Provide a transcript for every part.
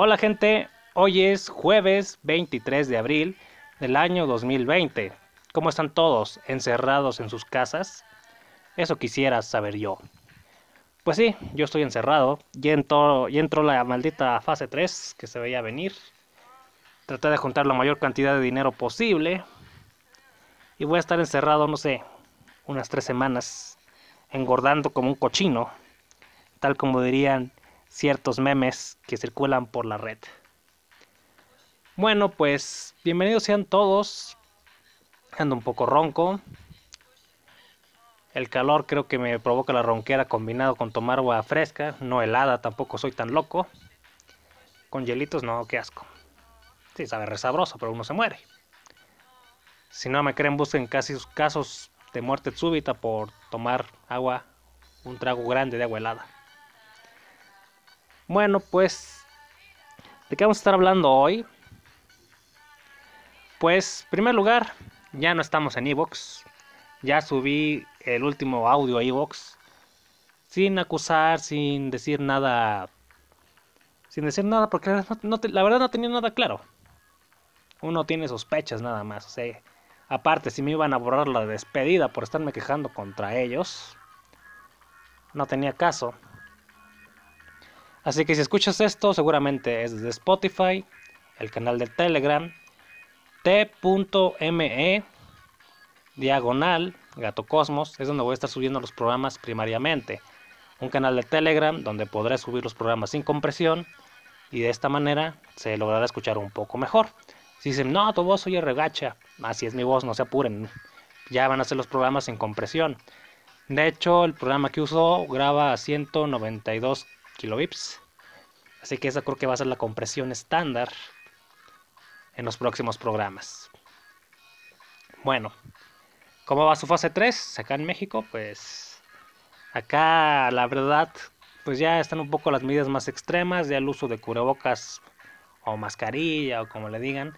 Hola gente, hoy es jueves 23 de abril del año 2020. ¿Cómo están todos? ¿Encerrados en sus casas? Eso quisiera saber yo. Pues sí, yo estoy encerrado. Ya entró, entró la maldita fase 3 que se veía venir. Traté de juntar la mayor cantidad de dinero posible. Y voy a estar encerrado, no sé, unas tres semanas, engordando como un cochino. Tal como dirían ciertos memes que circulan por la red. Bueno, pues bienvenidos sean todos. Ando un poco ronco. El calor creo que me provoca la ronquera combinado con tomar agua fresca, no helada, tampoco soy tan loco. Con hielitos no, qué asco. Sí, sabe resabroso, pero uno se muere. Si no me creen, busquen casi casos de muerte súbita por tomar agua, un trago grande de agua helada. Bueno, pues, ¿de qué vamos a estar hablando hoy? Pues, en primer lugar, ya no estamos en Evox. Ya subí el último audio a Evox. Sin acusar, sin decir nada. Sin decir nada, porque la verdad no tenía nada claro. Uno tiene sospechas nada más. O sea, aparte, si me iban a borrar la despedida por estarme quejando contra ellos, no tenía caso. Así que si escuchas esto, seguramente es desde Spotify, el canal de Telegram, t.me, diagonal, Gato Cosmos, es donde voy a estar subiendo los programas primariamente. Un canal de Telegram donde podré subir los programas sin compresión y de esta manera se logrará escuchar un poco mejor. Si dicen, no, tu voz oye regacha, así es mi voz, no se apuren, ya van a ser los programas sin compresión. De hecho, el programa que uso graba a 192 kilobits. Así que esa creo que va a ser la compresión estándar en los próximos programas. Bueno, ¿cómo va su fase 3 acá en México? Pues acá la verdad, pues ya están un poco las medidas más extremas, ya el uso de cubrebocas o mascarilla o como le digan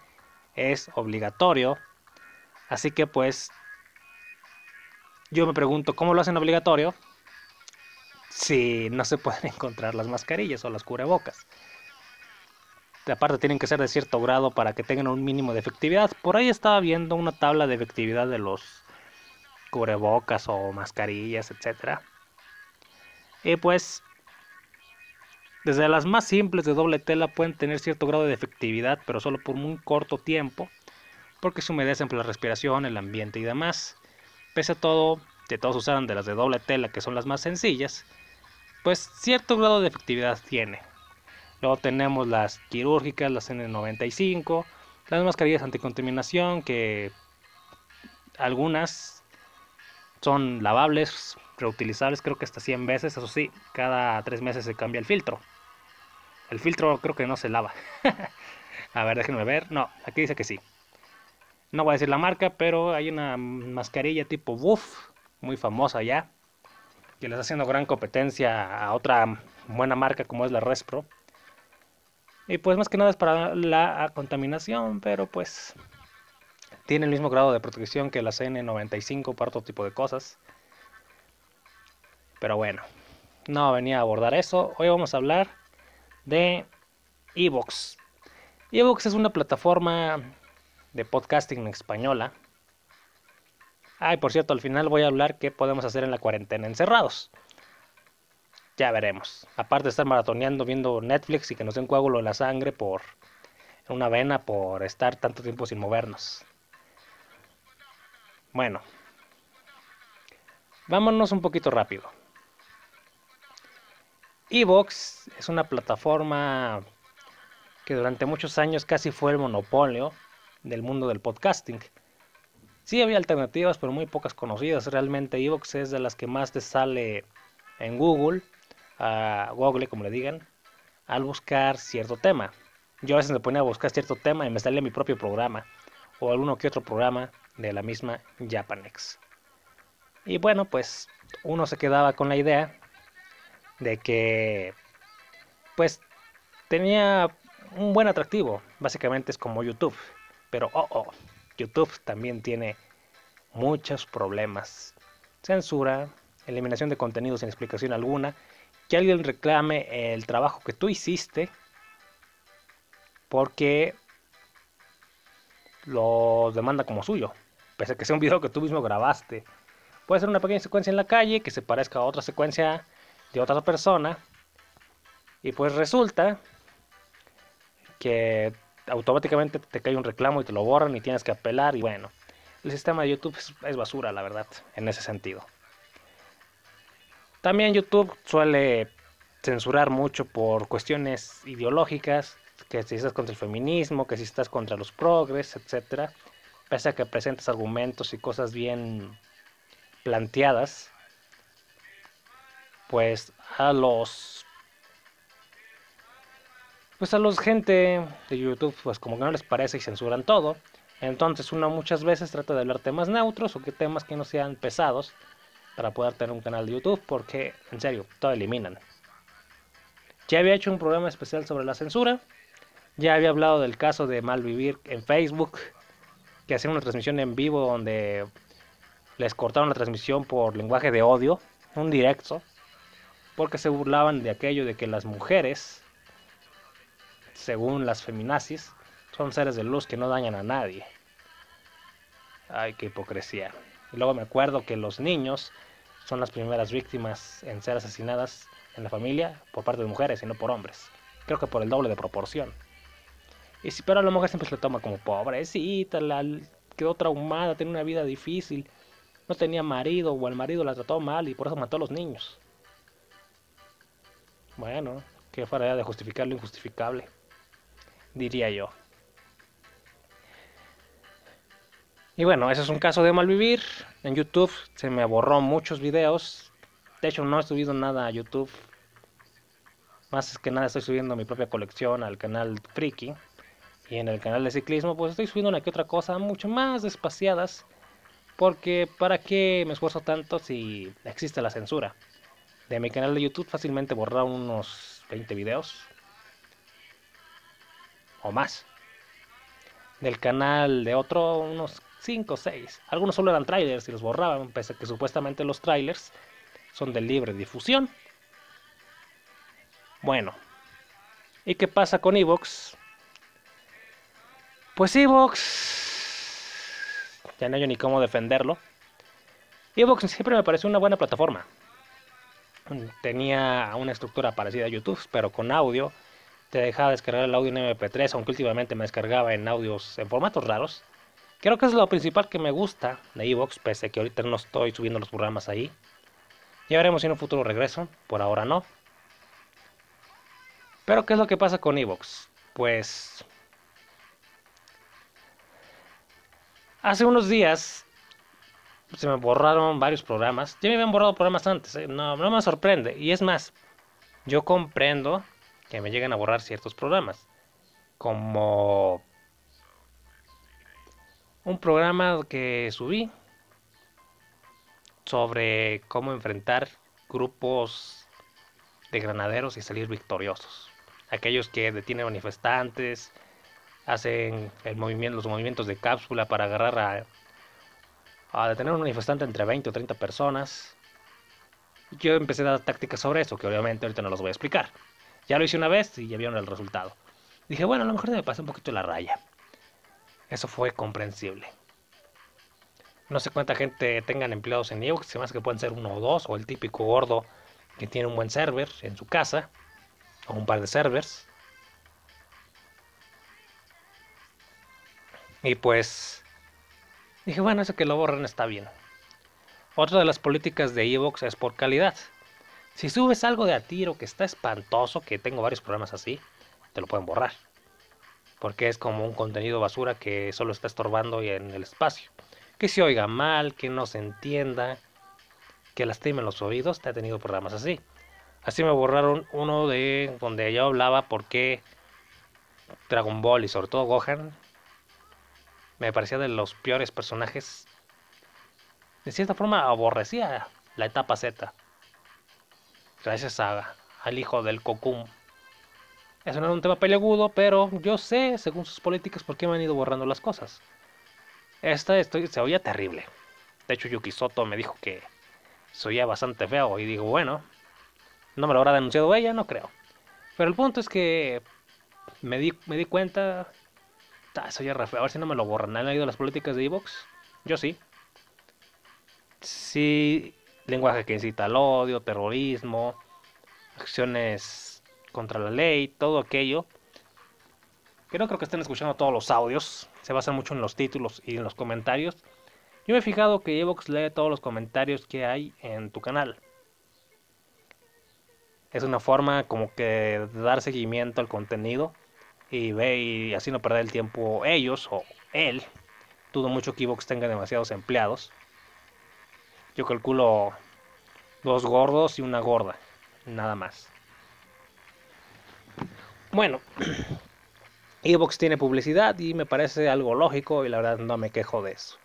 es obligatorio. Así que pues yo me pregunto, ¿cómo lo hacen obligatorio? Si no se pueden encontrar las mascarillas o las cubrebocas. Aparte tienen que ser de cierto grado para que tengan un mínimo de efectividad. Por ahí estaba viendo una tabla de efectividad de los cubrebocas o mascarillas, etc. Y pues desde las más simples de doble tela pueden tener cierto grado de efectividad, pero solo por un corto tiempo, porque se humedecen por la respiración, el ambiente y demás. Pese a todo, que todos usaran de las de doble tela, que son las más sencillas, pues cierto grado de efectividad tiene. Luego tenemos las quirúrgicas, las N95, las mascarillas anticontaminación que algunas son lavables, reutilizables, creo que hasta 100 veces, eso sí, cada 3 meses se cambia el filtro. El filtro creo que no se lava. a ver, déjenme ver. No, aquí dice que sí. No voy a decir la marca, pero hay una mascarilla tipo Buff, muy famosa ya, que le está haciendo gran competencia a otra buena marca como es la Respro. Y pues más que nada es para la contaminación, pero pues tiene el mismo grado de protección que la N95 para otro tipo de cosas. Pero bueno, no venía a abordar eso. Hoy vamos a hablar de Evox. Evox es una plataforma de podcasting española Ay, por cierto, al final voy a hablar qué podemos hacer en la cuarentena encerrados. Ya veremos. Aparte de estar maratoneando viendo Netflix y que nos den coágulo en la sangre por una vena por estar tanto tiempo sin movernos. Bueno, vámonos un poquito rápido. Evox es una plataforma que durante muchos años casi fue el monopolio del mundo del podcasting. Sí había alternativas, pero muy pocas conocidas. Realmente Evox es de las que más te sale en Google, Google como le digan, al buscar cierto tema. Yo a veces me ponía a buscar cierto tema y me salía mi propio programa o alguno que otro programa de la misma Japanex. Y bueno, pues uno se quedaba con la idea de que pues tenía un buen atractivo. Básicamente es como YouTube. Pero oh, oh, YouTube también tiene muchos problemas. Censura, eliminación de contenido sin explicación alguna, que alguien reclame el trabajo que tú hiciste porque lo demanda como suyo, pese a que sea un video que tú mismo grabaste. Puede ser una pequeña secuencia en la calle que se parezca a otra secuencia de otra persona. Y pues resulta que automáticamente te cae un reclamo y te lo borran y tienes que apelar. Y bueno, el sistema de YouTube es, basura, la verdad, en ese sentido. También YouTube suele censurar mucho por cuestiones ideológicas, que si estás contra el feminismo, que si estás contra los progres, etc. Pese a que presentes argumentos y cosas bien planteadas, pues a los pues a los gente de YouTube pues como que no les parece y censuran todo. Entonces uno muchas veces trata de hablar temas neutros o que temas que no sean pesados para poder tener un canal de YouTube porque en serio, todo eliminan. Ya había hecho un programa especial sobre la censura. Ya había hablado del caso de Malvivir en Facebook, que hacían una transmisión en vivo donde les cortaron la transmisión por lenguaje de odio, un directo, porque se burlaban de aquello de que las mujeres, según las feminazis, son seres de luz que no dañan a nadie. Ay, qué hipocresía. Y luego me acuerdo que los niños son las primeras víctimas en ser asesinadas en la familia por parte de mujeres y no por hombres. Creo que por el doble de proporción. Y si, pero a la mujer siempre se le toma como pobrecita, la, quedó traumada, tiene una vida difícil, no tenía marido o el marido la trató mal y por eso mató a los niños. Bueno, qué fuera de justificar lo injustificable, diría yo. Y bueno, ese es un caso de malvivir. En YouTube se me borró muchos videos. De hecho, no he subido nada a YouTube. Más que nada estoy subiendo mi propia colección al canal Friki. Y en el canal de ciclismo, pues estoy subiendo una otra cosa mucho más espaciadas. Porque ¿para qué me esfuerzo tanto si existe la censura? De mi canal de YouTube fácilmente borraron unos 20 videos. O más. Del canal de otro unos 5 o 6. Algunos solo eran trailers y los borraban, pese a que supuestamente los trailers son de libre difusión. Bueno, ¿y qué pasa con Evox? Pues Evox, ya no hay ni cómo defenderlo. Evox siempre me pareció una buena plataforma. Tenía una estructura parecida a YouTube, pero con audio. Te dejaba descargar el audio en MP3, aunque últimamente me descargaba en audios en formatos raros. Creo que es lo principal que me gusta de Evox, pese a que ahorita no estoy subiendo los programas ahí. Ya veremos si en un futuro regreso, por ahora no. Pero ¿qué es lo que pasa con Evox? Pues... Hace unos días se me borraron varios programas. Ya me habían borrado programas antes, ¿eh? no, no me sorprende. Y es más, yo comprendo que me lleguen a borrar ciertos programas. Como un programa que subí sobre cómo enfrentar grupos de granaderos y salir victoriosos. Aquellos que detienen manifestantes, hacen los movimientos de cápsula para agarrar a, a detener a un manifestante entre 20 o 30 personas. Yo empecé a dar tácticas sobre eso, que obviamente ahorita no los voy a explicar. Ya lo hice una vez y ya vieron el resultado. Dije, bueno, a lo mejor me pasé un poquito la raya. Eso fue comprensible. No sé cuánta gente tengan empleados en Evox, se hace que pueden ser uno o dos, o el típico gordo que tiene un buen server en su casa, o un par de servers. Y pues dije, bueno, eso que lo borren está bien. Otra de las políticas de Evox es por calidad. Si subes algo de a tiro que está espantoso, que tengo varios programas así, te lo pueden borrar porque es como un contenido basura que solo está estorbando en el espacio. Que se oiga mal, que no se entienda, que lastime los oídos, te ha tenido programas así. Así me borraron uno de donde yo hablaba por qué Dragon Ball y sobre todo Gohan me parecía de los peores personajes. De cierta forma aborrecía la etapa Z. Gracias a, al hijo del no es un tema peleagudo, pero yo sé, según sus políticas, por qué me han ido borrando las cosas. Esta estoy, se oía terrible. De hecho, Yuki Soto me dijo que se oía bastante feo. Y digo, bueno, no me lo habrá denunciado ella, no creo. Pero el punto es que me di, me di cuenta. Eso ya a ver si no me lo borran. ¿Han leído las políticas de Evox? Yo sí. Sí, lenguaje que incita al odio, terrorismo, acciones contra la ley, todo aquello. Que no creo que estén escuchando todos los audios. Se basa mucho en los títulos y en los comentarios. Yo me he fijado que Evox lee todos los comentarios que hay en tu canal. Es una forma como que de dar seguimiento al contenido y ve y así no perder el tiempo ellos o él. Dudo mucho que Evox tenga demasiados empleados. Yo calculo dos gordos y una gorda, nada más. Bueno, Evox tiene publicidad y me parece algo lógico y la verdad no me quejo de eso.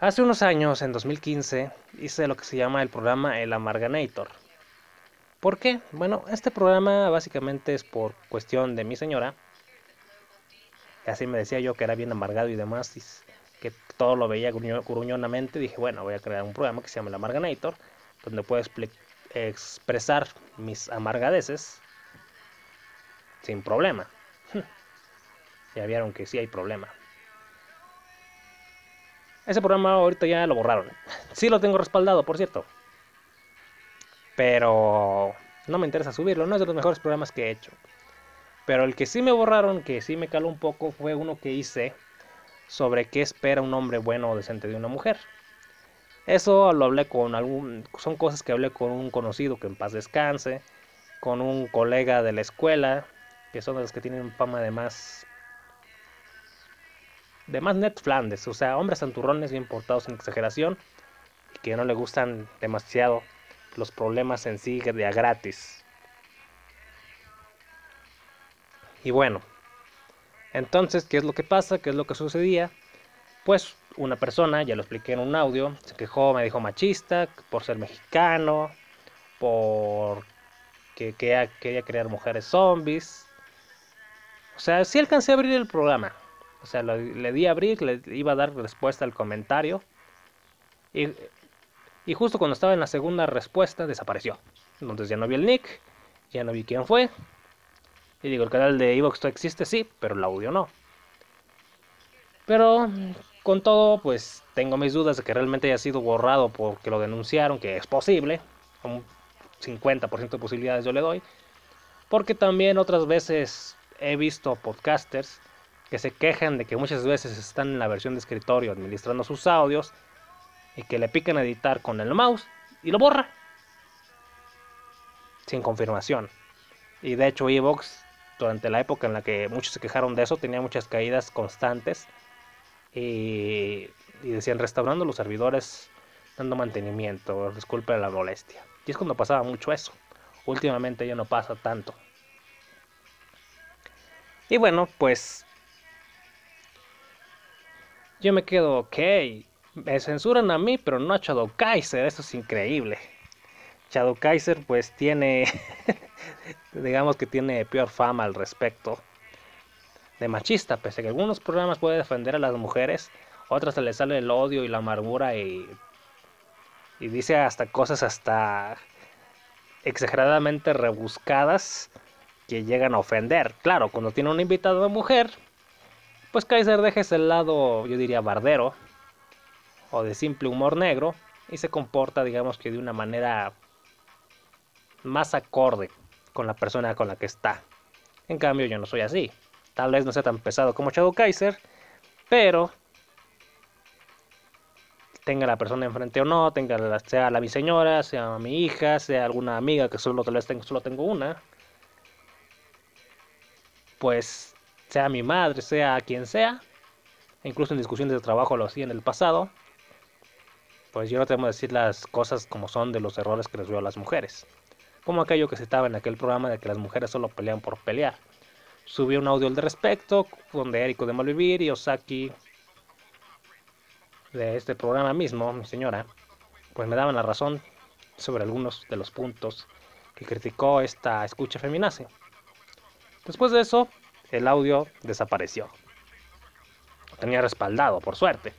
Hace unos años, en 2015, hice lo que se llama el programa El Amarganator ¿Por qué? Bueno, este programa básicamente es por cuestión de mi señora. Así me decía yo que era bien amargado y demás, que todo lo veía gruñonamente. Dije, bueno, voy a crear un programa que se llama El Amarganator, donde puedo expresar mis amargadeces sin problema. ya vieron que sí hay problema. Ese programa ahorita ya lo borraron. Sí lo tengo respaldado, por cierto. Pero no me interesa subirlo, no es de los mejores programas que he hecho. Pero el que sí me borraron, que sí me caló un poco, fue uno que hice sobre qué espera un hombre bueno o decente de una mujer. Eso lo hablé con algún. Son cosas que hablé con un conocido que en paz descanse, con un colega de la escuela, que son los que tienen fama de más. de más net flandes, o sea, hombres santurrones bien portados en exageración, y que no le gustan demasiado los problemas en sí de a gratis. Y bueno, entonces, ¿qué es lo que pasa? ¿Qué es lo que sucedía? Pues una persona, ya lo expliqué en un audio, se quejó, me dijo machista por ser mexicano, por que quería, crear mujeres zombies. O sea, sí alcancé a abrir el programa. O sea, le di a abrir, le iba a dar respuesta al comentario. Y y justo cuando estaba en la segunda respuesta desapareció. Entonces ya no vi el nick, ya no vi quién fue. Y digo, el canal de Evox existe, sí, pero el audio no. Pero con todo, pues tengo mis dudas de que realmente haya sido borrado porque lo denunciaron, que es posible. Un 50% de posibilidades yo le doy. Porque también otras veces he visto podcasters que se quejan de que muchas veces están en la versión de escritorio administrando sus audios y que le piquen a editar con el mouse y lo borra. Sin confirmación. Y de hecho Evox, durante la época en la que muchos se quejaron de eso, tenía muchas caídas constantes. Y, decían restaurando los servidores, dando mantenimiento, disculpe la molestia. Y es cuando pasaba mucho eso. Últimamente ya no pasa tanto. Y bueno, pues yo me quedo, ok, me censuran a mí, pero no a Shadow Kaiser, eso es increíble. Shadow Kaiser pues tiene, digamos que tiene peor fama al respecto de machista, pese a que algunos programas puede defender a las mujeres, otras se le sale el odio y la amargura y, y dice hasta cosas hasta exageradamente rebuscadas que llegan a ofender. Claro, cuando tiene un invitado de mujer, pues Kaiser deja ese lado, yo diría, bardero, o de simple humor negro y se comporta digamos que de una manera más acorde con la persona con la que está. En cambio yo no soy así. Tal vez no sea tan pesado como Shadow Kaiser, pero tenga la persona enfrente o no, tenga sea la mi señora, sea mi hija, sea alguna amiga que solo tal vez solo tengo una, pues sea mi madre, sea quien sea, incluso en discusiones de trabajo lo hacía en el pasado, pues yo no tengo que decir las cosas como son de los errores que les veo a las mujeres. Como aquello que se estaba en aquel programa de que las mujeres solo pelean por pelear. Subí un audio al respecto, donde Eriko de Malvivir y Osaki de este programa mismo, mi señora, pues me daban la razón sobre algunos de los puntos que criticó esta escucha feminace. Después de eso, el audio desapareció. Lo tenía respaldado, por suerte.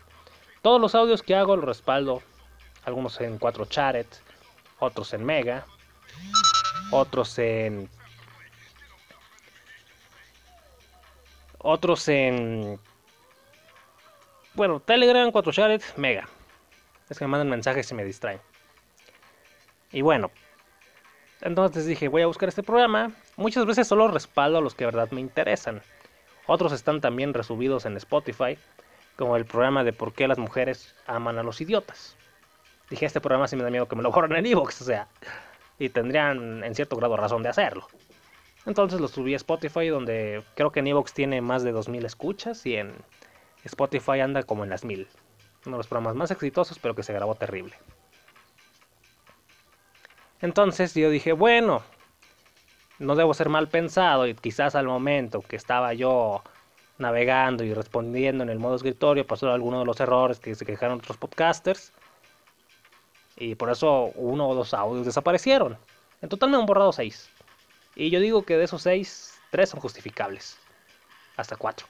Todos los audios que hago los respaldo. Algunos en 4 charet, otros en mega, otros en Otros en... Bueno, Telegram, 4 Mega. Es que me mandan mensajes y me distraen. Y bueno, entonces dije, voy a buscar este programa. Muchas veces solo respaldo a los que de verdad me interesan. Otros están también resubidos en Spotify, como el programa de por qué las mujeres aman a los idiotas. Dije, este programa sí me da miedo que me lo borren en Evox, o sea, y tendrían en cierto grado razón de hacerlo. Entonces lo subí a Spotify, donde creo que en Evox tiene más de 2000 escuchas y en Spotify anda como en las 1000. Uno de los programas más exitosos, pero que se grabó terrible. Entonces yo dije, bueno, no debo ser mal pensado y quizás al momento que estaba yo navegando y respondiendo en el modo escritorio pasó alguno de los errores que se quejaron otros podcasters y por eso uno o dos audios desaparecieron. En total me han borrado seis. Y yo digo que de esos seis, tres son justificables. Hasta cuatro.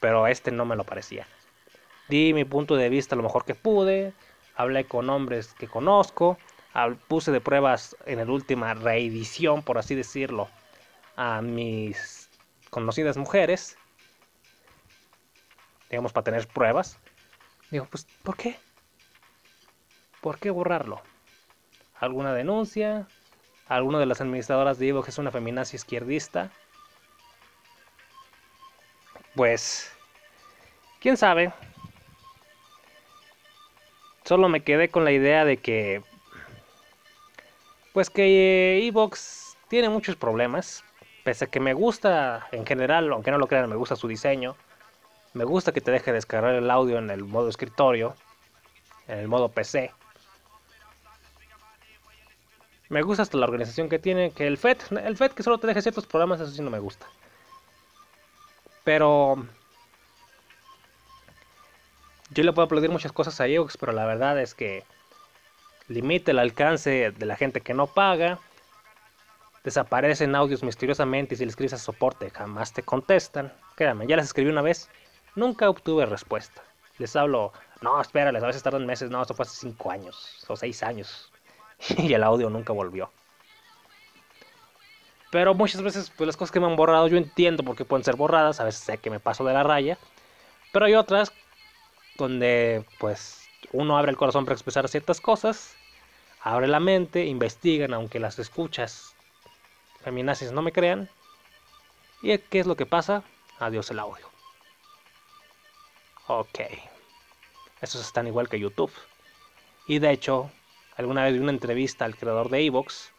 Pero este no me lo parecía. Di mi punto de vista lo mejor que pude. Hablé con hombres que conozco puse de pruebas en la última reedición, por así decirlo, a mis conocidas mujeres, digamos, para tener pruebas. Digo, pues, ¿por qué? ¿Por qué borrarlo? ¿Alguna denuncia? ¿Alguna de las administradoras digo que es una feminazi izquierdista? Pues, quién sabe. Solo me quedé con la idea de que pues que Evox tiene muchos problemas. Pese a que me gusta en general, aunque no lo crean, me gusta su diseño. Me gusta que te deje descargar el audio en el modo escritorio, en el modo PC. Me gusta hasta la organización que tiene, que el FED, el FED que solo te deje ciertos programas, eso sí no me gusta. Pero yo le puedo aplaudir muchas cosas a Evox, pero la verdad es que limita el alcance de la gente que no paga, desaparecen audios misteriosamente y si les escribes a soporte jamás te contestan. Créanme, ya les escribí una vez, nunca obtuve respuesta. Les hablo, no, espérales, a veces tardan meses, no, esto fue hace 5 años o 6 años y el audio nunca volvió. Pero muchas veces pues, las cosas que me han borrado yo entiendo por qué pueden ser borradas, a veces sé que me paso de la raya, pero hay otras donde pues uno abre el corazón para expresar ciertas cosas abre la mente, investigan, aunque las escuchas feminazis no me crean. ¿Y qué es lo que pasa? Adiós el audio. Ok. Esos están igual que YouTube. Y de hecho, alguna vez vi una entrevista al creador de Evox.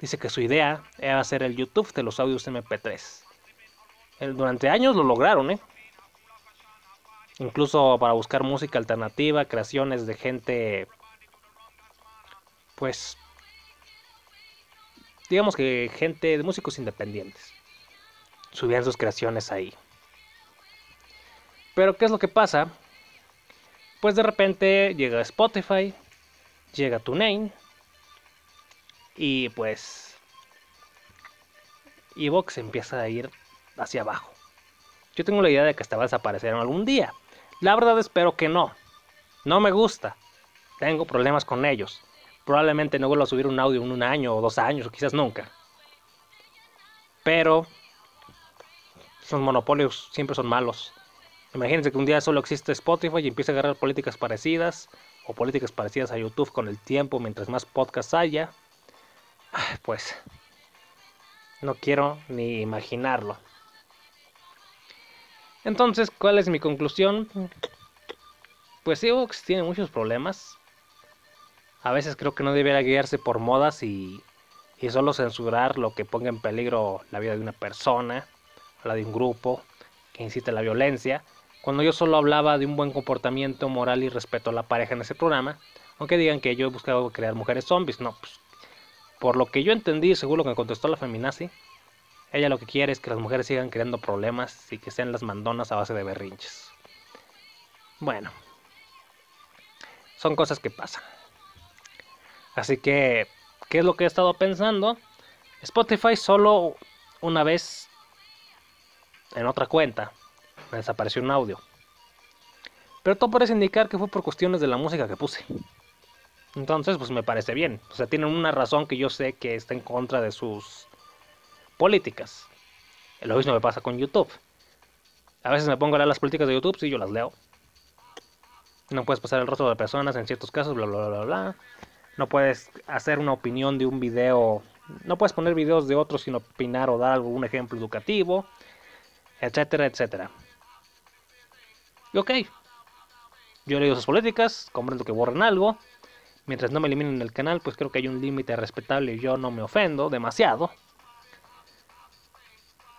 Dice que su idea era hacer el YouTube de los audios MP3. Durante años lo lograron, ¿eh? Incluso para buscar música alternativa, creaciones de gente pues, digamos que gente de músicos independientes subían sus creaciones ahí. Pero ¿qué es lo que pasa? Pues de repente llega Spotify, llega TuneIn y pues Evox empieza a ir hacia abajo. Yo tengo la idea de que hasta va a desaparecer algún día. La verdad espero que no. No me gusta. Tengo problemas con ellos probablemente no vuelva a subir un audio en un año o dos años o quizás nunca. Pero los monopolios siempre son malos. Imagínense que un día solo existe Spotify y empieza a agarrar políticas parecidas o políticas parecidas a YouTube con el tiempo mientras más podcasts haya. Pues no quiero ni imaginarlo. Entonces, ¿cuál es mi conclusión? Pues Evox tiene muchos problemas. A veces creo que no debería guiarse por modas y, solo censurar lo que ponga en peligro la vida de una persona, la de un grupo, que incite a la violencia, cuando yo solo hablaba de un buen comportamiento moral y respeto a la pareja en ese programa, aunque digan que yo he buscado crear mujeres zombies, no, pues, por lo que yo entendí, seguro que me contestó la feminazi, ella lo que quiere es que las mujeres sigan creando problemas y que sean las mandonas a base de berrinches. Bueno, son cosas que pasan. Así que, ¿qué es lo que he estado pensando? Spotify solo una vez en otra cuenta me desapareció un audio. Pero todo parece indicar que fue por cuestiones de la música que puse. Entonces, pues me parece bien. O sea, tienen una razón que yo sé que está en contra de sus políticas. Lo mismo me pasa con YouTube. A veces me pongo a leer las políticas de YouTube, sí, yo las leo. No puedes pasar el rostro de personas en ciertos casos, bla, bla, bla, bla. No puedes hacer una opinión de un video. No puedes poner videos de otros sin opinar o dar algún ejemplo educativo, etcétera, etcétera. Y ok, yo leído sus políticas, comprendo que borren algo. Mientras no me eliminen el canal, pues creo que hay un límite respetable y yo no me ofendo demasiado.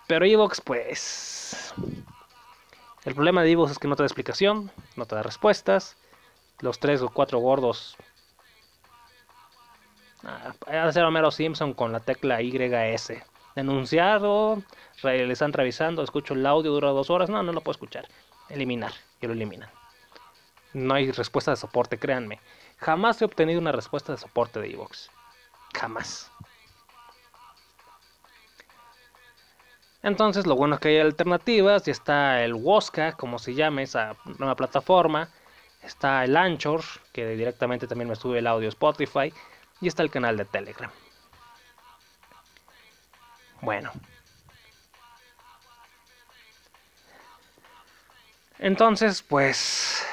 Pero Evox, pues... El problema de Evox es que no te da explicación, no te da respuestas. Los tres o cuatro gordos... Ah, a ser Homero Simpson con la tecla YS. Denunciado, le están revisando, escucho el audio, dura dos horas. No, no lo puedo escuchar. Eliminar, y lo eliminan. No hay respuesta de soporte, créanme. Jamás he obtenido una respuesta de soporte de Evox. Jamás. Entonces, lo bueno es que hay alternativas. Ya está el Woska, como se llama esa nueva plataforma. Está el Anchor, que directamente también me sube el audio Spotify. Y está el canal de Telegram. Bueno. Entonces, pues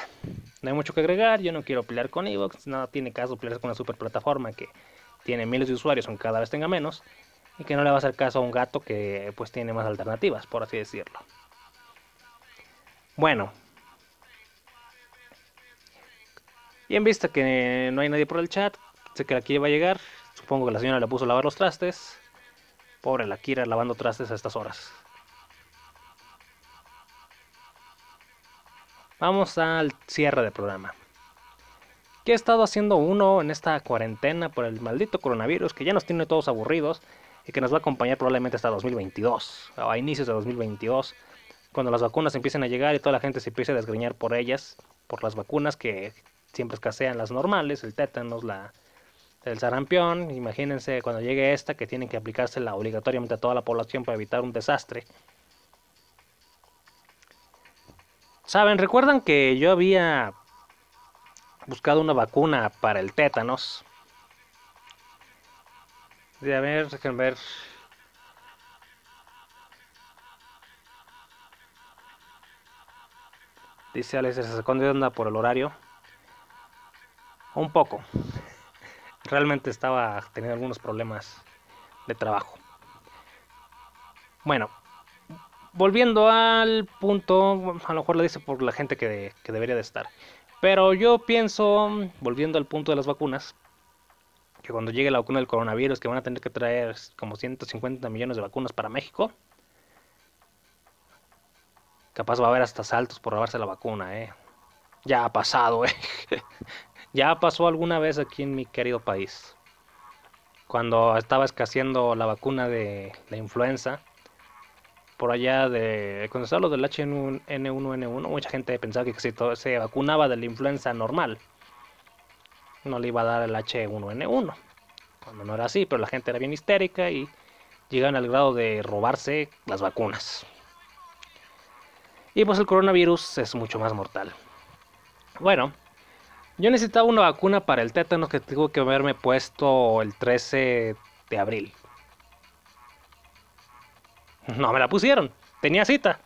no hay mucho que agregar, yo no quiero pelear con Evox, nada tiene caso pelearse con una super plataforma que tiene miles de usuarios, aunque cada vez tenga menos, y que no le va a hacer caso a un gato que pues tiene más alternativas, por así decirlo. Bueno. Y en vista que no hay nadie por el chat, sé que la Kira va a llegar, supongo que la señora le puso a lavar los trastes. Pobre la Kira lavando trastes a estas horas. Vamos al cierre del programa. ¿Qué ha estado haciendo uno en esta cuarentena por el maldito coronavirus que ya nos tiene todos aburridos y que nos va a acompañar probablemente hasta 2022 o a inicios de 2022 cuando las vacunas empiecen a llegar y toda la gente se empiece a desgreñar por ellas, por las vacunas que siempre escasean las normales, el tétanos, la, el sarampión. Imagínense cuando llegue esta que tienen que aplicársela obligatoriamente a toda la población para evitar un desastre. Saben, recuerdan que yo había buscado una vacuna para el tétanos. De a ver, déjenme ver. Dice Alex, se sacó de onda por el horario. Un poco. Realmente estaba teniendo algunos problemas de trabajo. Bueno, volviendo al punto, a lo mejor lo dice por la gente que, debería de estar. Pero yo pienso, volviendo al punto de las vacunas, que cuando llegue la vacuna del coronavirus, que van a tener que traer como 150 millones de vacunas para México, capaz va a haber hasta saltos por robarse la vacuna, ¿eh? Ya ha pasado, ¿eh? ya pasó alguna vez aquí en mi querido país. Cuando estaba escaseando la vacuna de la influenza, por allá de cuando se lo del H1N1, mucha gente pensaba que si se vacunaba de la influenza normal, no le iba a dar el H1N1. Cuando no era así, pero la gente era bien histérica y llegan al grado de robarse las vacunas. Y pues el coronavirus es mucho más mortal. Bueno, yo necesitaba una vacuna para el tétano que tengo que haberme puesto el 13 de abril. No me la pusieron. Tenía cita.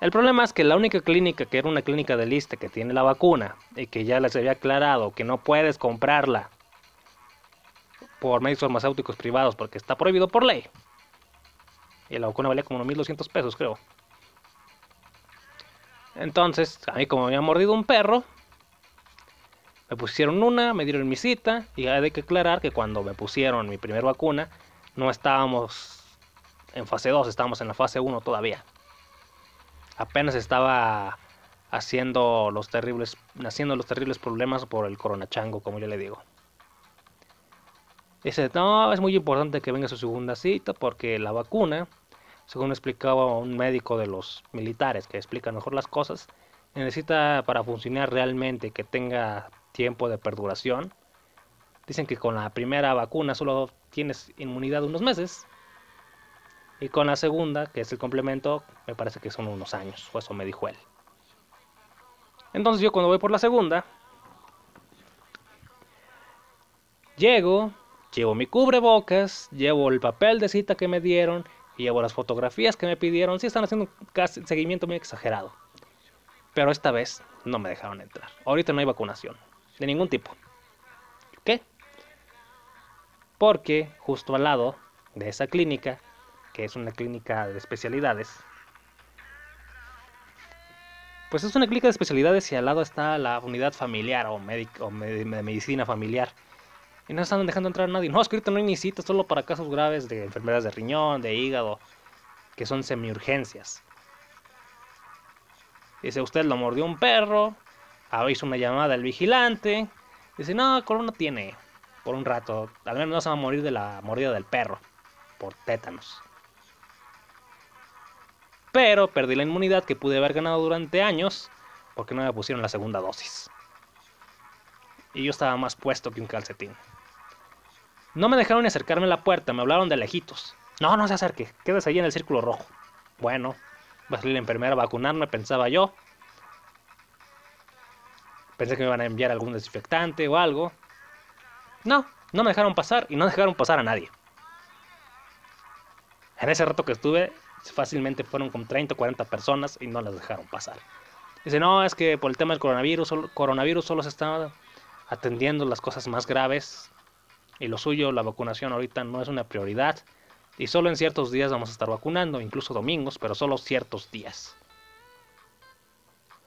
El problema es que la única clínica que era una clínica de lista que tiene la vacuna y que ya les había aclarado que no puedes comprarla por medios farmacéuticos privados porque está prohibido por ley. Y la vacuna valía como 1200 pesos, creo. Entonces, a mí como me había mordido un perro, me pusieron una, me dieron mi cita y hay que aclarar que cuando me pusieron mi primera vacuna no estábamos en fase 2, estamos en la fase 1 todavía. Apenas estaba haciendo los terribles, haciendo los terribles problemas por el coronachango, como yo le digo. Dice, no, es muy importante que venga su segunda cita porque la vacuna, según explicaba un médico de los militares que explica mejor las cosas, necesita para funcionar realmente que tenga tiempo de perduración. Dicen que con la primera vacuna solo tienes inmunidad unos meses y con la segunda, que es el complemento, me parece que son unos años, o eso me dijo él. Entonces yo cuando voy por la segunda, llego, llevo mi cubrebocas, llevo el papel de cita que me dieron llevo las fotografías que me pidieron. Sí están haciendo un seguimiento muy exagerado. Pero esta vez no me dejaron entrar. Ahorita no hay vacunación. De ningún tipo. ¿Qué? Porque justo al lado de esa clínica, que es una clínica de especialidades, pues es una clínica de especialidades y al lado está la unidad familiar o, médico, de medicina familiar. Y no están dejando entrar a nadie. No, es que ahorita no hay ni cita, solo para casos graves de enfermedades de riñón, de hígado, que son semiurgencias. Dice, usted lo mordió un perro, hizo una llamada al vigilante. Dice, no, corona tiene por un rato. Al menos no se va a morir de la mordida del perro, por tétanos. Pero perdí la inmunidad que pude haber ganado durante años porque no me pusieron la segunda dosis. Y yo estaba más puesto que un calcetín. No me dejaron ni acercarme a la puerta, me hablaron de lejitos. No, no se acerque, quédese ahí en el círculo rojo. Bueno, va a salir la enfermera a vacunarme, pensaba yo. Pensé que me iban a enviar algún desinfectante o algo. No, no me dejaron pasar y no dejaron pasar a nadie. En ese rato que estuve, fácilmente fueron con 30 o 40 personas y no las dejaron pasar. Dice, no, es que por el tema del coronavirus, coronavirus solo se está atendiendo las cosas más graves y lo suyo, la vacunación ahorita no es una prioridad y solo en ciertos días vamos a estar vacunando, incluso domingos, pero solo ciertos días.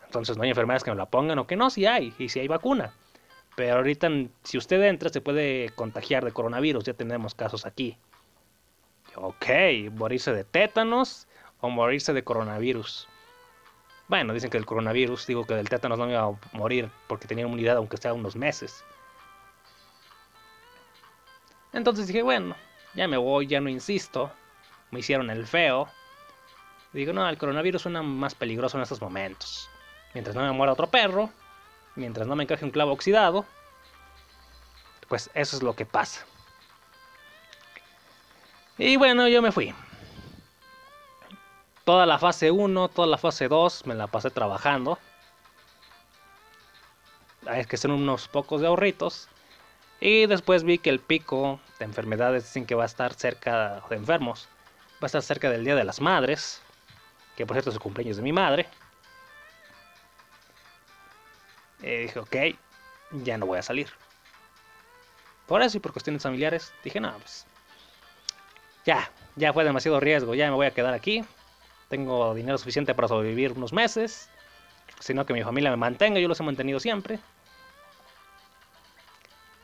Entonces no hay enfermedades que me la pongan o que no, si hay, y si hay vacuna. Pero ahorita, si usted entra, se puede contagiar de coronavirus, ya tenemos casos aquí. Ok, morirse de tétanos o morirse de coronavirus. Bueno, dicen que el coronavirus, digo que del tétanos no me iba a morir porque tenía inmunidad aunque sea unos meses. Entonces dije, bueno, ya me voy, ya no insisto. Me hicieron el feo. Digo, no, el coronavirus suena más peligroso en estos momentos. Mientras no me muera otro perro, mientras no me encaje un clavo oxidado, pues eso es lo que pasa. Y bueno, yo me fui. Toda la fase 1, toda la fase 2 me la pasé trabajando. Hay que ser unos pocos ahorritos. Y después vi que el pico de enfermedades dicen que va a estar cerca de enfermos. Va a estar cerca del Día de las Madres. Que por cierto es el cumpleaños de mi madre. Y dije, ok, ya no voy a salir. Por eso y por cuestiones familiares, dije, no, pues ya, ya fue demasiado riesgo, ya me voy a quedar aquí. Tengo dinero suficiente para sobrevivir unos meses, sino que mi familia me mantenga, yo los he mantenido siempre.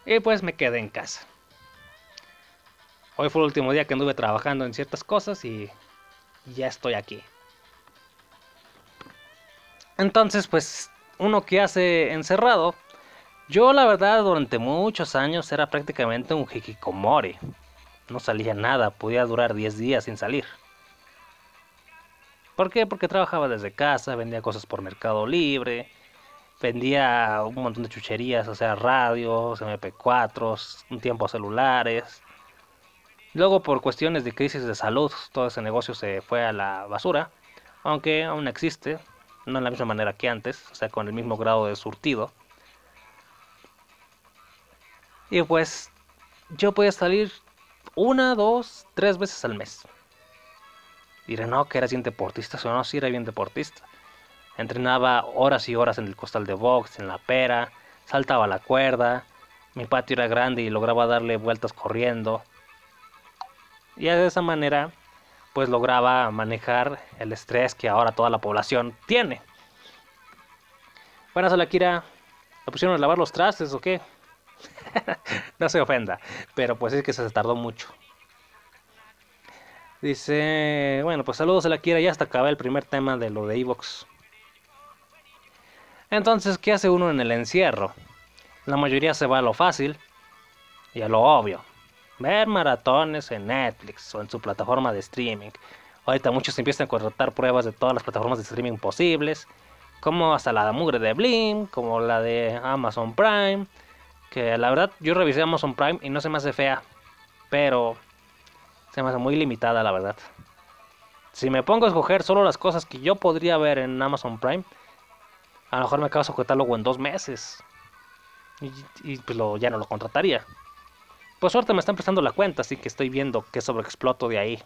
Y pues me quedé en casa. Hoy fue el último día que anduve trabajando en ciertas cosas y ya estoy aquí. Entonces, pues, uno que hace encerrado, yo la verdad durante muchos años era prácticamente un hikikomori no salía nada, podía durar 10 días sin salir. ¿Por qué? Porque trabajaba desde casa, vendía cosas por Mercado Libre, vendía un montón de chucherías, o sea, radios, MP4, un tiempo celulares. Luego, por cuestiones de crisis de salud, todo ese negocio se fue a la basura, aunque aún existe, no en la misma manera que antes, o sea, con el mismo grado de surtido. Y pues yo podía salir una, dos, tres veces al mes. Diré, no, que eras bien deportista, o no, sí era bien deportista. Entrenaba horas y horas en el costal de box, en la pera, saltaba la cuerda, mi patio era grande y lograba darle vueltas corriendo. Y de esa manera, pues lograba manejar el estrés que ahora toda la población tiene. Buenas, Kira. ¿Le pusieron a lavar los trastes o qué? no se ofenda, pero pues es que se tardó mucho. Dice, bueno, pues saludos a la Kira, ya hasta acaba el primer tema de lo de Evox. Entonces, ¿qué hace uno en el encierro? La mayoría se va a lo fácil y a lo obvio. Ver maratones en Netflix o en su plataforma de streaming. Ahorita muchos empiezan a contratar pruebas de todas las plataformas de streaming posibles, como hasta la mugre de Blim, como la de Amazon Prime, que la verdad yo revisé Amazon Prime y no se me hace fea, pero se me hace muy limitada la verdad. Si me pongo a escoger solo las cosas que yo podría ver en Amazon Prime, a lo mejor me acabo de catálogo en dos meses. Y, pues lo, ya no lo contrataría. Pues suerte me están prestando la cuenta, así que estoy viendo qué sobreexploto de ahí.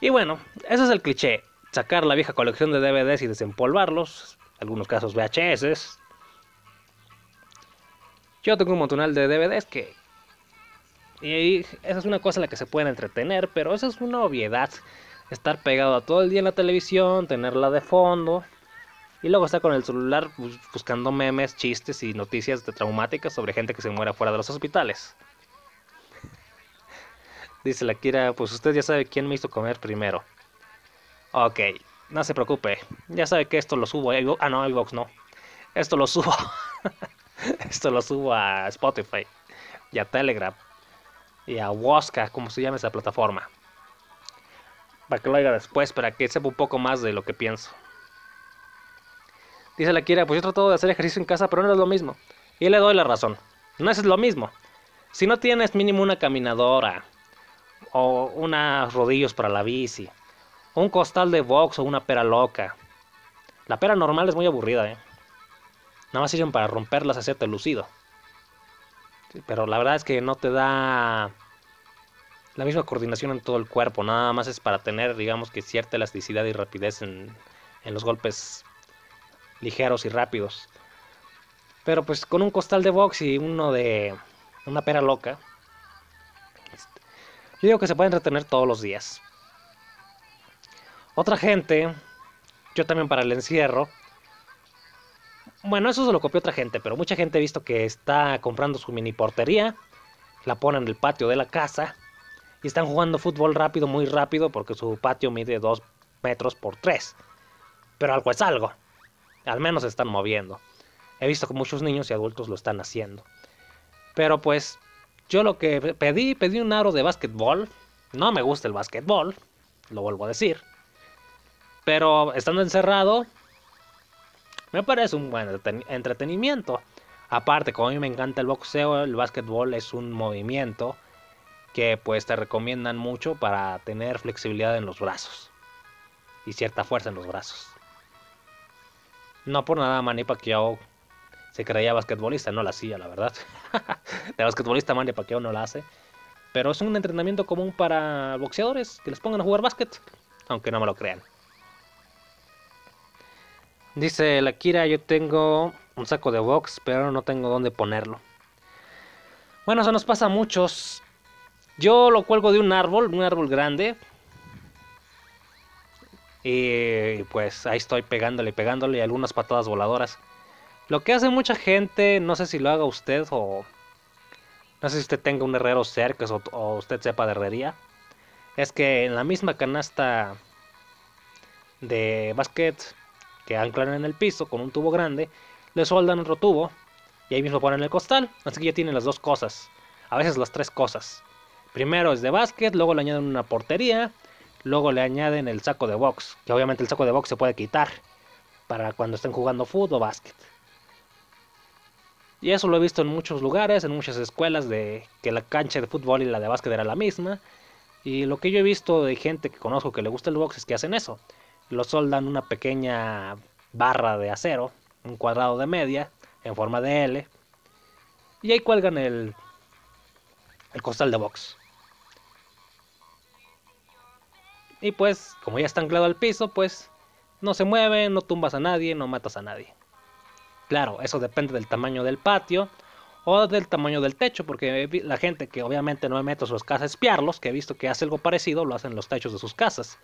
Y bueno, ese es el cliché. Sacar la vieja colección de DVDs y desempolvarlos. algunos casos VHS. Yo tengo un montonal de DVDs que... Y esa es una cosa en la que se pueden entretener, pero eso es una obviedad. Estar pegado a todo el día en la televisión, tenerla de fondo. Y luego estar con el celular buscando memes, chistes y noticias de traumáticas sobre gente que se muere fuera de los hospitales. Dice la Kira, pues usted ya sabe quién me hizo comer primero. Ok, no se preocupe. Ya sabe que esto lo subo. Ah, no, iVox no. Esto lo subo. esto lo subo a Spotify. Y a Telegram. Y a Woska, como se llama esa plataforma. Para que lo haga después, para que sepa un poco más de lo que pienso. Dice la Kira, pues yo trato de hacer ejercicio en casa, pero no es lo mismo. Y le doy la razón. No es lo mismo. Si no tienes mínimo una caminadora, o unas rodillos para la bici, un costal de box o una pera loca. La pera normal es muy aburrida, ¿eh? Nada más sirven para romperlas hacerte lucido. pero la verdad es que no te da la misma coordinación en todo el cuerpo. Nada más es para tener, digamos que cierta elasticidad y rapidez en, en los golpes ligeros y rápidos. Pero pues con un costal de box y uno de una pera loca, yo digo que se puede entretener todos los días. Otra gente, yo también para el encierro, bueno, eso se lo copió otra gente, pero mucha gente ha visto que está comprando su mini portería, la pone en el patio de la casa y están jugando fútbol rápido, muy rápido, porque su patio mide 2 metros por 3. Pero algo es algo. Al menos se están moviendo. He visto que muchos niños y adultos lo están haciendo. Pero pues yo lo que pedí, pedí un aro de básquetbol. No me gusta el básquetbol, lo vuelvo a decir. Pero estando encerrado, me parece un buen entretenimiento. Aparte, como a mí me encanta el boxeo, el básquetbol es un movimiento que pues te recomiendan mucho para tener flexibilidad en los brazos y cierta fuerza en los brazos. No por nada Manny Pacquiao se creía basquetbolista, no la hacía, la verdad. de basquetbolista Manny Pacquiao no la hace. Pero es un entrenamiento común para boxeadores que les pongan a jugar básquet, aunque no me lo crean. Dice la Kira, yo tengo un saco de box, pero no tengo dónde ponerlo. Bueno, eso nos pasa a muchos. Yo lo cuelgo de un árbol, un árbol grande. Y pues ahí estoy pegándole, pegándole algunas patadas voladoras. Lo que hace mucha gente, no sé si lo haga usted o no sé si usted tenga un herrero cerca o, usted sepa de herrería, es que en la misma canasta de básquet que anclan en el piso con un tubo grande, le soldan otro tubo y ahí mismo ponen el costal. Así que ya tienen las dos cosas, a veces las tres cosas. Primero es de básquet, luego le añaden una portería, luego le añaden el saco de box, que obviamente el saco de box se puede quitar para cuando estén jugando fútbol o básquet. Y eso lo he visto en muchos lugares, en muchas escuelas, de que la cancha de fútbol y la de básquet era la misma. Y lo que yo he visto de gente que conozco que le gusta el box es que hacen eso. Lo soldan una pequeña barra de acero, un cuadrado de media, en forma de L. Y ahí cuelgan el, el costal de box. Y pues, como ya está anclado al piso, pues no se mueve, no tumbas a nadie, no matas a nadie. Claro, eso depende del tamaño del patio o del tamaño del techo, porque la gente que obviamente no mete a sus casas a espiarlos, que he visto que hace algo parecido, lo hacen en los techos de sus casas.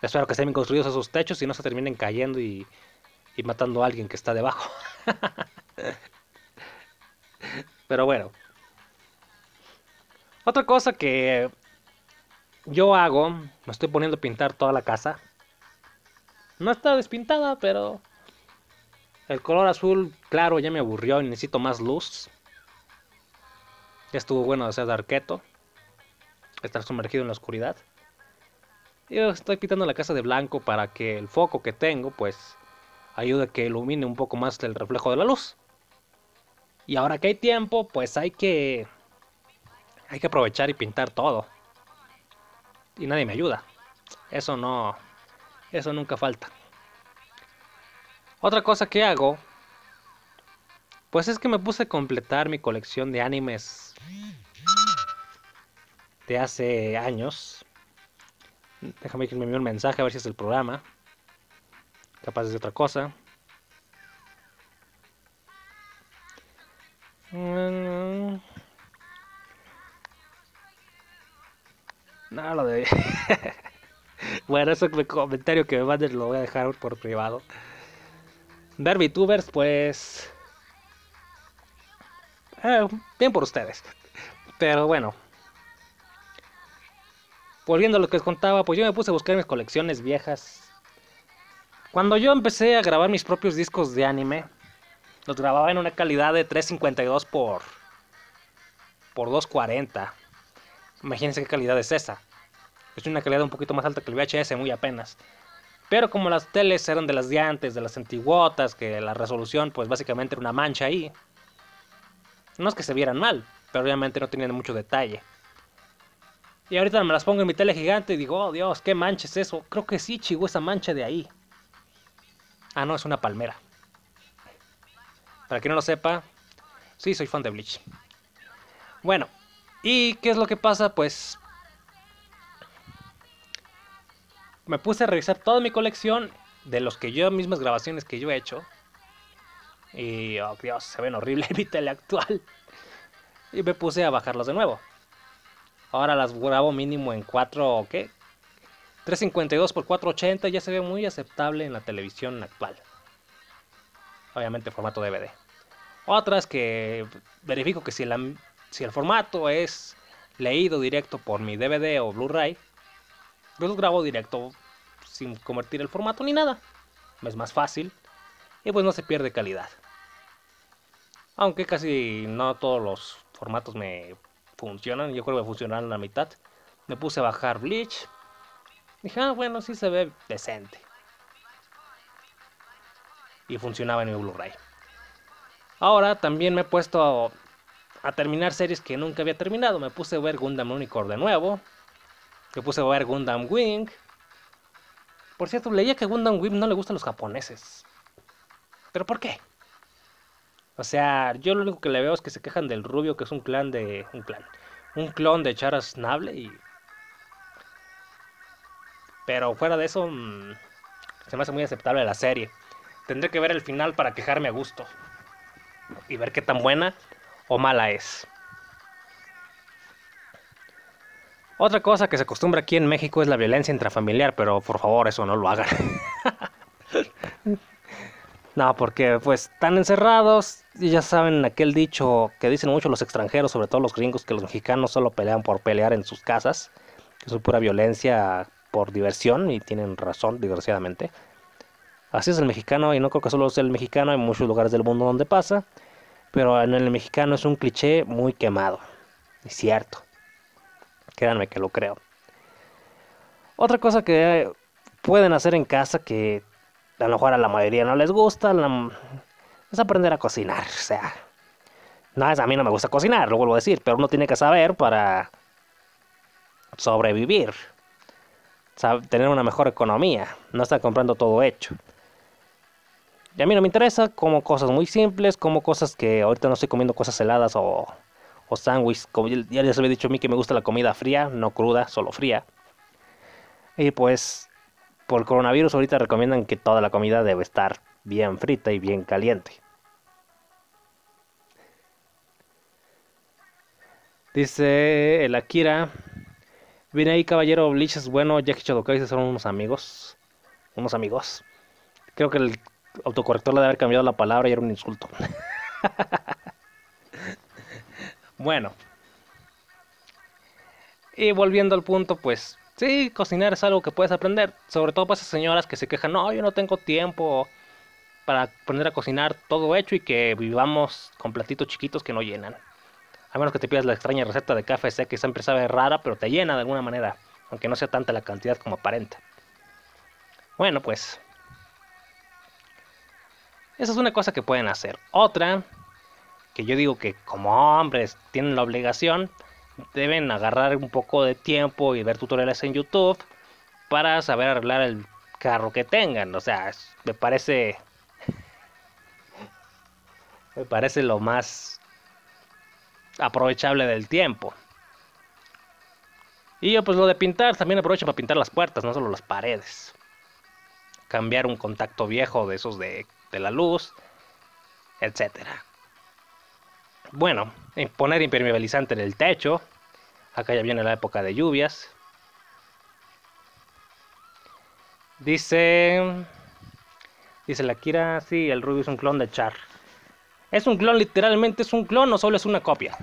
Espero que estén bien construidos esos techos y no se terminen cayendo y, y matando a alguien que está debajo. Pero bueno. Otra cosa que yo hago, me estoy poniendo a pintar toda la casa. No está despintada, pero el color azul claro ya me aburrió y necesito más luz. Ya estuvo bueno de hacer de arqueto. Estar sumergido en la oscuridad. Y estoy pintando la casa de blanco para que el foco que tengo pues ayude a que ilumine un poco más el reflejo de la luz. Y ahora que hay tiempo pues hay que... Hay que aprovechar y pintar todo. Y nadie me ayuda. Eso no... Eso nunca falta. Otra cosa que hago, pues es que me puse a completar mi colección de animes de hace años. Déjame que me envíe un mensaje a ver si es el programa. Capaz es de otra cosa. No, lo de... bueno, ese comentario que me manden lo voy a dejar por privado. Ver VTubers, pues... Eh, bien por ustedes. Pero bueno. Volviendo a lo que les contaba, pues yo me puse a buscar mis colecciones viejas. Cuando yo empecé a grabar mis propios discos de anime, los grababa en una calidad de 352 por por 240. Imagínense qué calidad es esa. Es una calidad un poquito más alta que el VHS, muy apenas. Pero como las teles eran de las de antes, de las antiguotas, que la resolución pues básicamente era una mancha ahí. No es que se vieran mal, pero obviamente no tenían mucho detalle. Y ahorita me las pongo en mi tele gigante y digo, oh Dios, qué mancha es eso. Creo que sí, chigo, esa mancha de ahí. Ah, no, es una palmera. Para quien no lo sepa, sí, soy fan de Bleach. Bueno, ¿y qué es lo que pasa? Pues me puse a revisar toda mi colección de los que yo mismas grabaciones que yo he hecho. Y, oh Dios, se ven horrible mi tele actual. Y me puse a bajarlos de nuevo. Ahora las grabo mínimo en 4, ¿qué? 352 por 480 ya se ve muy aceptable en la televisión actual. Obviamente formato DVD. Otras que verifico que si, si el formato es leído directo por mi DVD o Blu-ray, los grabo directo sin convertir el formato ni nada. Es más fácil y pues no se pierde calidad. Aunque casi no todos los formatos me funcionan, yo creo que funcionan la mitad. Me puse a bajar Bleach. Dije, ah, bueno, sí se ve decente. Y funcionaba en mi Blu-ray. Ahora también me he puesto a, a, terminar series que nunca había terminado. Me puse a ver Gundam Unicorn de nuevo. Me puse a ver Gundam Wing. Por cierto, leía que Gundam Wing no le gustan los japoneses. ¿Pero por qué? O sea, yo lo único que le veo es que se quejan del rubio, que es un clan de. un clan. Un clon de Charas Nable y. Pero fuera de eso. Mmm, se me hace muy aceptable la serie. Tendré que ver el final para quejarme a gusto. Y ver qué tan buena o mala es. Otra cosa que se acostumbra aquí en México es la violencia intrafamiliar, pero por favor eso no lo hagan. no, porque pues están encerrados y ya saben aquel dicho que dicen mucho los extranjeros, sobre todo los gringos, que los mexicanos solo pelean por pelear en sus casas, que es pura violencia por diversión y tienen razón, desgraciadamente. Así es el mexicano y no creo que solo sea el mexicano, hay muchos lugares del mundo donde pasa, pero en el mexicano es un cliché muy quemado, es cierto. Créanme que lo creo. Otra cosa que pueden hacer en casa que a lo mejor a la mayoría no les gusta es aprender a cocinar. O sea, no, a mí no me gusta cocinar, lo vuelvo a decir, pero uno tiene que saber para sobrevivir. tener una mejor economía, no estar comprando todo hecho. Y a mí no me interesa, como cosas muy simples, como cosas que ahorita no estoy comiendo cosas heladas o o sándwich. Como ya les había dicho a mí que me gusta la comida fría, no cruda, solo fría. Y pues por coronavirus ahorita recomiendan que toda la comida debe estar bien frita y bien caliente. Dice el Akira. Viene ahí, caballero Bleach es bueno. Jackie Chodokai son unos amigos. Unos amigos. Creo que el autocorrector le debe haber cambiado la palabra y era un insulto. Bueno. Y volviendo al punto, pues sí, cocinar es algo que puedes aprender. Sobre todo para esas señoras que se quejan, no, yo no tengo tiempo para aprender a cocinar todo hecho y que vivamos con platitos chiquitos que no llenan. A menos que te pidas la extraña receta de café sé que siempre sabe rara, pero te llena de alguna manera, aunque no sea tanta la cantidad como aparenta. Bueno, pues... Esa es una cosa que pueden hacer. Otra que yo digo que como hombres tienen la obligación, deben agarrar un poco de tiempo y ver tutoriales en YouTube para saber arreglar el carro que tengan. O sea, me parece. Me parece lo más aprovechable del tiempo. Y yo pues lo de pintar también aprovecho para pintar las puertas, no solo las paredes. Cambiar un contacto viejo de esos de, de la luz, etcétera. Bueno, poner impermeabilizante en el techo. Acá ya viene la época de lluvias. Dice. Dice la Kira, sí, el Ruby es un clon de Char. Es un clon, literalmente es un clon o solo es una copia.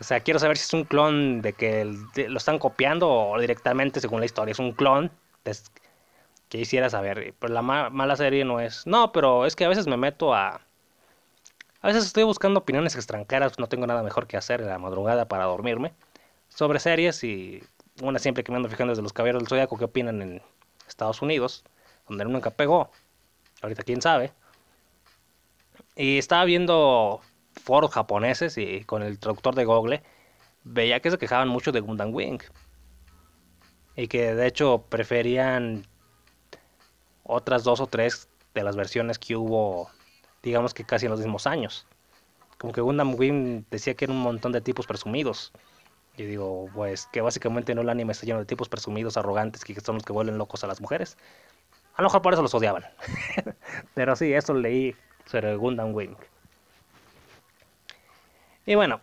O sea, quiero saber si es un clon de que lo están copiando o directamente según la historia. Es un clon. Que hiciera saber. Pero la mala serie no es. No, pero es que a veces me meto a. A veces estoy buscando opiniones extranjeras. No tengo nada mejor que hacer en la madrugada para dormirme. Sobre series y. Una siempre que me ando fijando desde los caballeros del zodiaco. ¿Qué opinan en Estados Unidos? Donde nunca pegó. Ahorita quién sabe. Y estaba viendo foros japoneses y con el traductor de Google veía que se quejaban mucho de Gundam Wing. Y que de hecho preferían otras dos o tres de las versiones que hubo, digamos que casi en los mismos años. Como que Gundam Wing decía que era un montón de tipos presumidos. Y digo, pues que básicamente no el anime está lleno de tipos presumidos, arrogantes, que son los que vuelven locos a las mujeres. A lo mejor por eso los odiaban. Pero sí, eso leí sobre Gundam Wing. Y bueno.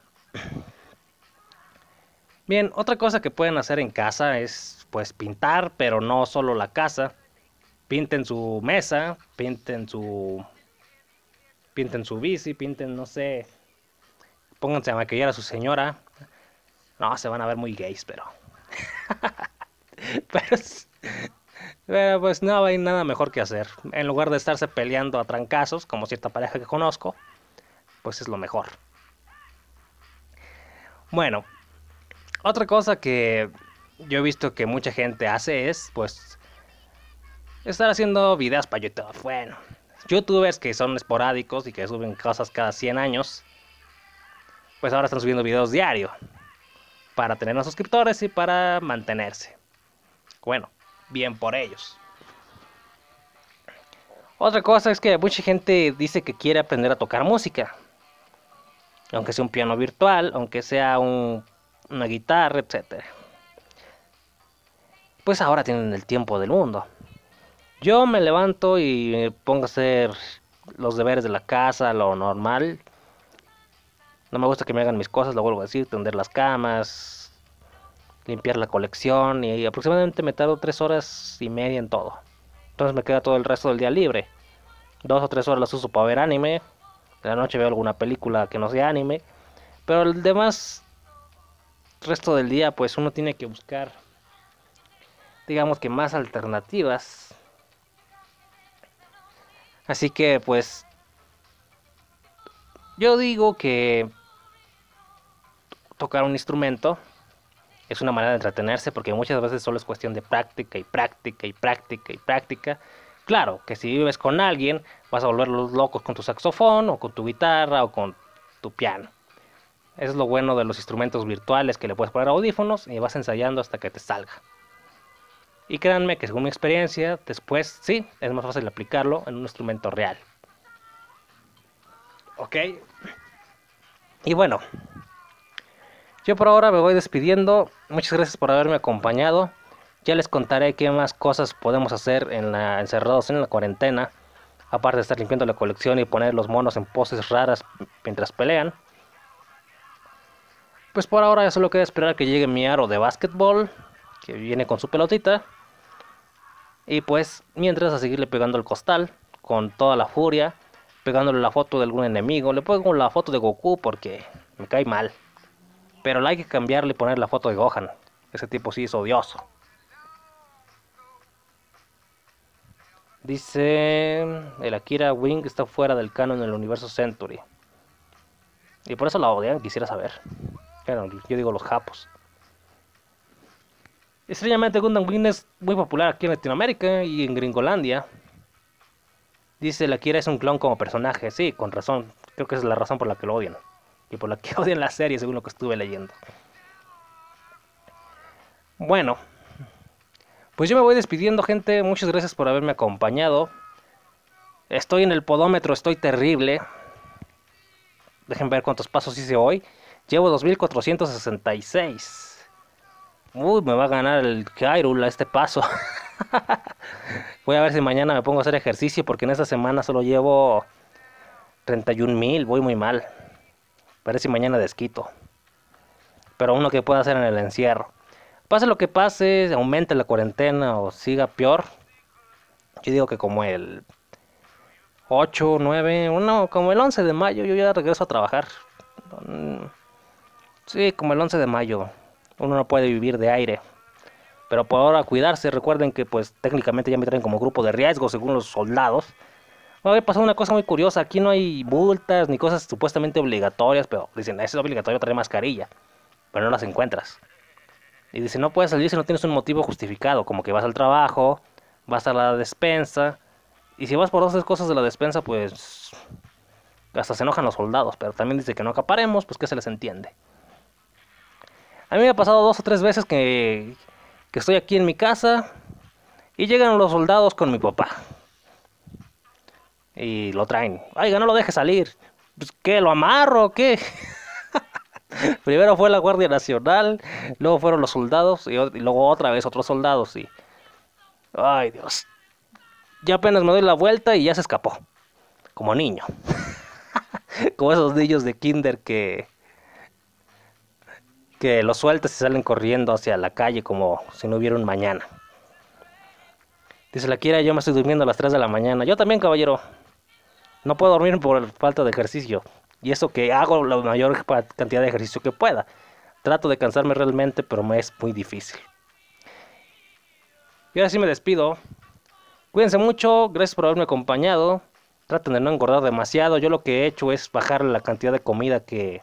Bien, otra cosa que pueden hacer en casa es pues pintar, pero no solo la casa. Pinten su mesa, pinten su pinten su bici, pinten no sé, pónganse a maquillar a su señora. No, se van a ver muy gays, pero pero, pero pues no hay nada mejor que hacer. En lugar de estarse peleando a trancazos, como cierta pareja que conozco, pues es lo mejor. Bueno, otra cosa que yo he visto que mucha gente hace es, pues, estar haciendo videos para YouTube. Bueno, youtubers que son esporádicos y que suben cosas cada 100 años, pues ahora están subiendo videos diario para tener más suscriptores y para mantenerse. Bueno, bien por ellos. Otra cosa es que mucha gente dice que quiere aprender a tocar música aunque sea un piano virtual, aunque sea una guitarra, etc. Pues ahora tienen el tiempo del mundo. Yo me levanto y me pongo a hacer los deberes de la casa, lo normal. No me gusta que me hagan mis cosas, lo vuelvo a decir, tender las camas, limpiar la colección y aproximadamente me tardo tres horas y media en todo. Entonces me queda todo el resto del día libre. Dos o tres horas las uso para ver anime, la noche veo alguna película que no sea anime. Pero el demás resto del día, pues uno tiene que buscar, digamos que más alternativas. Así que, pues, yo digo que tocar un instrumento es una manera de entretenerse porque muchas veces solo es cuestión de práctica y práctica y práctica y práctica Claro, que si vives con alguien, vas a volverlos locos con tu saxofón, o con tu guitarra, o con tu piano. Es lo bueno de los instrumentos virtuales que le puedes poner audífonos y vas ensayando hasta que te salga. Y créanme que según mi experiencia, después sí, es más fácil aplicarlo en un instrumento real. Ok. Y bueno, yo por ahora me voy despidiendo. Muchas gracias por haberme acompañado. Ya les contaré qué más cosas podemos hacer en la, encerrados en la cuarentena. Aparte de estar limpiando la colección y poner los monos en poses raras mientras pelean. Pues por ahora solo queda esperar que llegue mi aro de básquetbol. Que viene con su pelotita. Y pues mientras a seguirle pegando el costal. Con toda la furia. Pegándole la foto de algún enemigo. Le pongo la foto de Goku porque me cae mal. Pero hay que cambiarle y poner la foto de Gohan. Ese tipo sí es odioso. Dice, el Akira Wing está fuera del canon en el universo Century. Y por eso la odian, quisiera saber. yo digo los japos. Extrañamente Gundam Wing es muy popular aquí en Latinoamérica y en Gringolandia. Dice, la Akira es un clon como personaje. Sí, con razón. Creo que es la razón por la que lo odian. Y por la que odian la serie, según lo que estuve leyendo. Bueno, pues yo me voy despidiendo, gente. Muchas gracias por haberme acompañado. Estoy en el podómetro, estoy terrible. Dejen ver cuántos pasos hice hoy. Llevo 2466. Uy, me va a ganar el Hyrule a este paso. voy a ver si mañana me pongo a hacer ejercicio porque en esta semana solo llevo 31 mil. Voy muy mal. Parece si mañana desquito. Pero uno que pueda hacer en el encierro. Pase lo que pase, aumente la cuarentena o siga peor. Yo digo que como el 8, 9, no, como el 11 de mayo yo ya regreso a trabajar. Sí, como el 11 de mayo. Uno no puede vivir de aire. Pero por ahora cuidarse. Recuerden que pues técnicamente ya me traen como grupo de riesgo según los soldados. Ha pasado una cosa muy curiosa. Aquí no hay multas ni cosas supuestamente obligatorias. Pero dicen, es obligatorio traer mascarilla. Pero no las encuentras. Y dicen, no puedes salir si no tienes un motivo justificado. Como que vas al trabajo, vas a la despensa. Y si vas por dos tres cosas de la despensa, pues hasta se enojan los soldados. Pero también dice que no acaparemos, pues que se les entiende. A mí me ha pasado dos o tres veces que, que estoy aquí en mi casa y llegan los soldados con mi papá. Y lo traen. Oiga, no lo deje salir. Pues, ¿Qué? ¿Lo amarro? ¿Qué? Primero fue la Guardia Nacional, luego fueron los soldados y, y, luego otra vez otros soldados. Y... Ay, Dios. Ya apenas me doy la vuelta y ya se escapó. Como niño. Como esos niños de kinder que, que los sueltas y salen corriendo hacia la calle como si no hubiera un mañana. Dice la quiera, yo me estoy durmiendo a las 3 de la mañana. Yo también, caballero. No puedo dormir por falta de ejercicio. Y eso que hago la mayor cantidad de ejercicio que pueda. Trato de cansarme realmente, pero me es muy difícil. Y ahora sí me despido. Cuídense mucho, gracias por haberme acompañado. Traten de no engordar demasiado. Yo lo que he hecho es bajar la cantidad de comida que,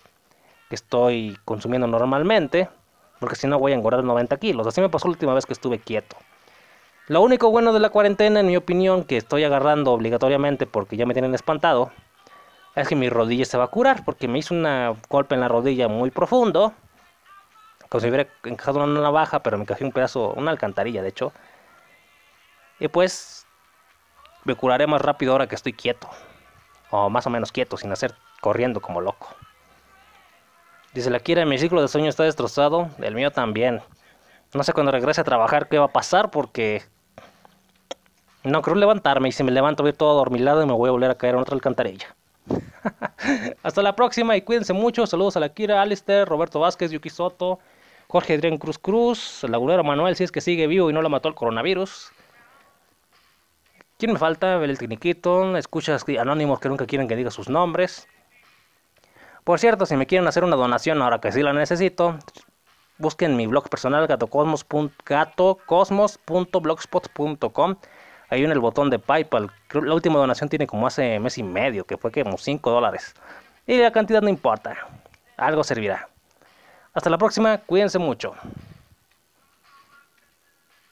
que estoy consumiendo normalmente, porque si no voy a engordar 90 kilos. Así me pasó la última vez que estuve quieto. Lo único bueno de la cuarentena, en mi opinión, que estoy agarrando obligatoriamente porque ya me tienen espantado, es que mi rodilla se va a curar, porque me hizo un golpe en la rodilla muy profundo, como si hubiera encajado una navaja, pero me cogí un pedazo, una alcantarilla de hecho. Y pues me curaré más rápido ahora que estoy quieto, o más o menos quieto, sin hacer corriendo como loco. Dice la Kira, mi ciclo de sueño está destrozado, el mío también. No sé cuando regrese a trabajar qué va a pasar porque no creo levantarme y si me levanto voy a ir todo adormilado y me voy a volver a caer en otra alcantarilla. Hasta la próxima y cuídense mucho. Saludos a la Kira, Alistair, Roberto Vázquez, Yuki Soto, Jorge Adrián Cruz Cruz, el lagunero Manuel si es que sigue vivo y no lo mató el coronavirus. ¿Quién me falta? El Tiniquito, escuchas anónimos que nunca quieren que diga sus nombres. Por cierto, si me quieren hacer una donación ahora que sí la necesito, busquen mi blog personal gatocosmos.blogspot.com. Ahí en el botón de PayPal. La última donación tiene como hace mes y medio, que fue como 5 dólares. Y la cantidad no importa. Algo servirá. Hasta la próxima, cuídense mucho.